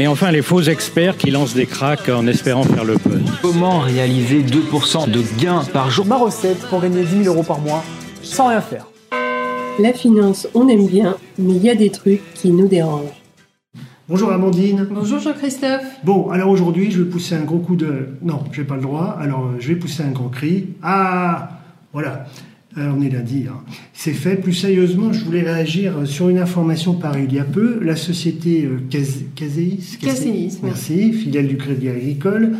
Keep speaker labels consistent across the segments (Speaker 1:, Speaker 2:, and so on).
Speaker 1: Et enfin, les faux experts qui lancent des cracks en espérant faire le buzz.
Speaker 2: Comment réaliser 2% de gains par jour
Speaker 3: Ma recette pour gagner 10 000 euros par mois sans rien faire.
Speaker 4: La finance, on aime bien, mais il y a des trucs qui nous dérangent.
Speaker 5: Bonjour Amandine.
Speaker 4: Bonjour Jean-Christophe.
Speaker 5: Bon, alors aujourd'hui, je vais pousser un gros coup de... Non, j'ai pas le droit, alors euh, je vais pousser un grand cri. Ah Voilà. Alors, on est lundi. Hein. C'est fait. Plus sérieusement, je voulais réagir sur une information parue il y a peu. La société euh, Caséis,
Speaker 4: Caséis,
Speaker 5: merci, filiale du Crédit Agricole,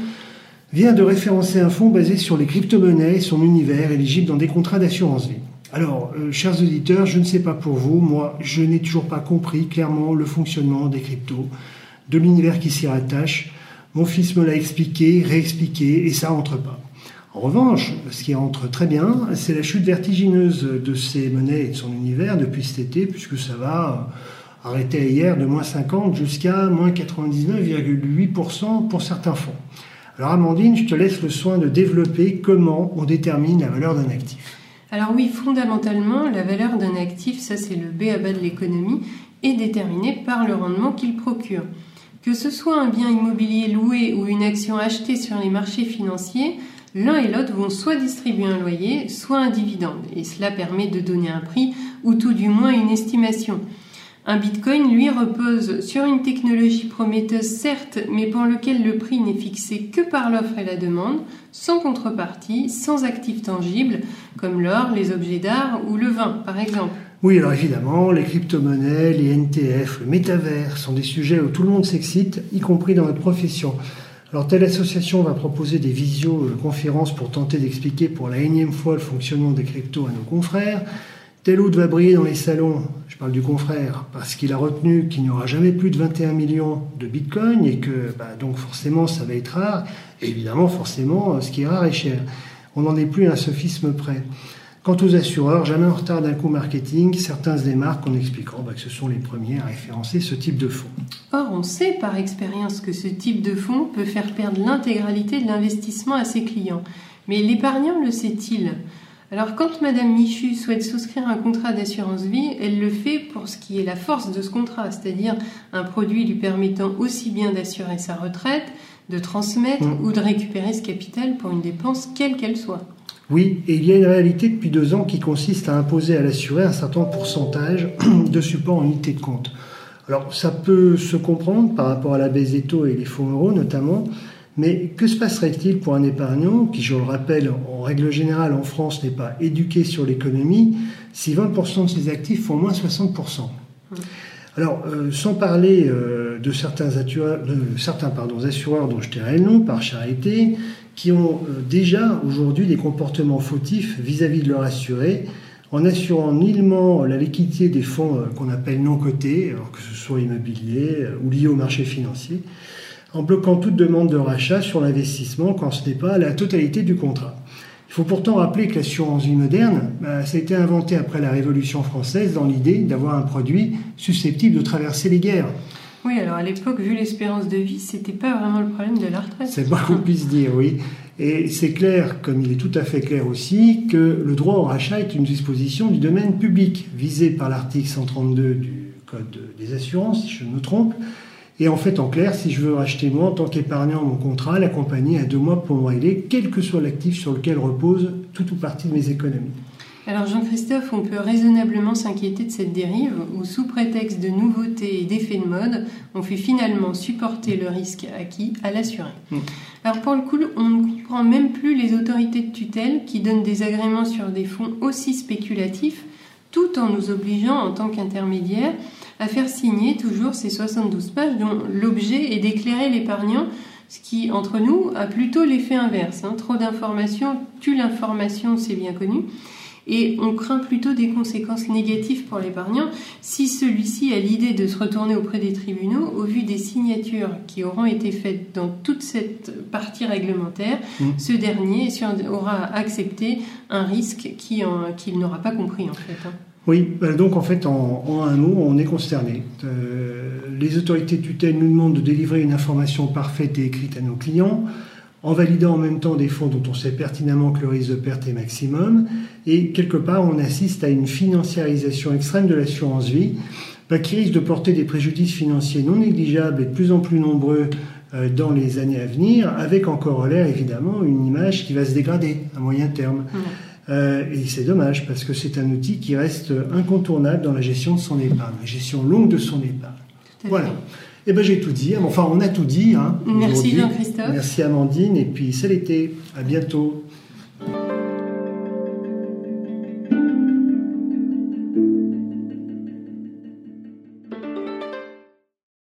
Speaker 5: vient de référencer un fonds basé sur les crypto-monnaies et son univers éligible dans des contrats d'assurance vie. Alors, euh, chers auditeurs, je ne sais pas pour vous, moi, je n'ai toujours pas compris clairement le fonctionnement des cryptos, de l'univers qui s'y rattache. Mon fils me l'a expliqué, réexpliqué, et ça rentre pas. En revanche, ce qui entre très bien, c'est la chute vertigineuse de ces monnaies et de son univers depuis cet été, puisque ça va euh, arrêter hier de moins 50 jusqu'à moins 99,8% pour certains fonds. Alors Amandine, je te laisse le soin de développer comment on détermine la valeur d'un actif.
Speaker 4: Alors oui, fondamentalement, la valeur d'un actif, ça c'est le B à bas de l'économie, est déterminée par le rendement qu'il procure. Que ce soit un bien immobilier loué ou une action achetée sur les marchés financiers, l'un et l'autre vont soit distribuer un loyer, soit un dividende, et cela permet de donner un prix ou tout du moins une estimation. Un bitcoin, lui, repose sur une technologie prometteuse, certes, mais pour lequel le prix n'est fixé que par l'offre et la demande, sans contrepartie, sans actifs tangibles, comme l'or, les objets d'art ou le vin, par exemple.
Speaker 5: Oui, alors évidemment, les crypto-monnaies, les NTF, le métavers sont des sujets où tout le monde s'excite, y compris dans notre profession. Alors, telle association va proposer des visioconférences pour tenter d'expliquer pour la énième fois le fonctionnement des cryptos à nos confrères. Tel autre va briller dans les salons, je parle du confrère, parce qu'il a retenu qu'il n'y aura jamais plus de 21 millions de bitcoins et que bah, donc forcément ça va être rare. Évidemment, forcément, ce qui est rare est cher. On n'en est plus à un sophisme près. Quant aux assureurs, jamais en retard d'un coup marketing, certains se démarquent en expliquant bah, que ce sont les premiers à référencer ce type de fonds.
Speaker 4: Or, on sait par expérience que ce type de fonds peut faire perdre l'intégralité de l'investissement à ses clients. Mais l'épargnant le sait-il? Alors quand Madame Michu souhaite souscrire un contrat d'assurance vie, elle le fait pour ce qui est la force de ce contrat, c'est-à-dire un produit lui permettant aussi bien d'assurer sa retraite, de transmettre
Speaker 5: Mmh.
Speaker 4: ou de récupérer ce capital pour une dépense quelle qu'elle soit.
Speaker 5: Oui, et il y a une réalité depuis deux ans qui consiste à imposer à l'assuré un certain pourcentage de support en unité de compte. Alors ça peut se comprendre par rapport à la BZETO et les fonds euros notamment, mais que se passerait-il pour un épargnant qui, je le rappelle, en règle générale en France n'est pas éduqué sur l'économie, si 20% de ses actifs font moins 60% alors, euh, sans parler euh, de certains, assureurs, assureurs dont je tairai le nom par charité, qui ont euh, déjà aujourd'hui des comportements fautifs vis-à-vis de leurs assurés, en assurant nullement la liquidité des fonds qu'on appelle non cotés, alors que ce soit immobilier ou liés au marché financier, en bloquant toute demande de rachat sur l'investissement quand ce n'est pas la totalité du contrat. Il faut pourtant rappeler que l'assurance vie moderne, bah, ça a été inventé après la Révolution française dans l'idée d'avoir un produit susceptible de traverser les guerres.
Speaker 4: Oui, alors à l'époque, vu l'espérance de vie, c'était pas vraiment le problème de la retraite.
Speaker 5: C'est moins qu'on puisse dire, oui. Et c'est clair, comme il est tout à fait clair aussi, que le droit au rachat est une disposition du domaine public, visée par l'article 132 du Code des assurances, si je ne me trompe. Et en fait, en clair, si je veux racheter moi, en tant qu'épargnant mon contrat, la compagnie a deux mois pour me régler, quel que soit l'actif sur lequel repose toute ou partie de mes économies.
Speaker 4: Alors Jean-Christophe, on peut raisonnablement s'inquiéter de cette dérive où, sous prétexte de nouveautés et d'effets de mode, on fait finalement supporter le risque acquis à l'assuré.
Speaker 5: Mm.
Speaker 4: Alors pour le coup, on ne comprend même plus les autorités de tutelle qui donnent des agréments sur des fonds aussi spéculatifs, tout en nous obligeant en tant qu'intermédiaire à faire signer toujours ces 72 pages dont l'objet est d'éclairer l'épargnant, ce qui, entre nous, a plutôt l'effet inverse. hein. Trop d'informations tue l'information, c'est bien connu. Et on craint plutôt des conséquences négatives pour l'épargnant si celui-ci a l'idée de se retourner auprès des tribunaux au vu des signatures qui auront été faites dans toute cette partie réglementaire.
Speaker 5: Mm.
Speaker 4: Ce dernier aura accepté un risque qu'il n'aura pas compris en fait. hein.
Speaker 5: Oui, bah, donc en fait, en, un mot, on est consterné. Euh, les autorités tutelles nous demandent de délivrer une information parfaite et écrite à nos clients, en validant en même temps des fonds dont on sait pertinemment que le risque de perte est maximum. Et quelque part, on assiste à une financiarisation extrême de l'assurance vie, bah, qui risque de porter des préjudices financiers non négligeables et de plus en plus nombreux euh, dans les années à venir, avec en corollaire évidemment une image qui va se dégrader à moyen terme. Euh, et c'est dommage parce que c'est un outil qui reste incontournable dans la gestion de son épargne, la gestion longue de son épargne. Voilà. Eh ben j'ai tout dit. Enfin, on a tout dit. Hein,
Speaker 4: Merci. Jean-Christophe.
Speaker 5: Merci Amandine. Et puis c'est l'été. À bientôt.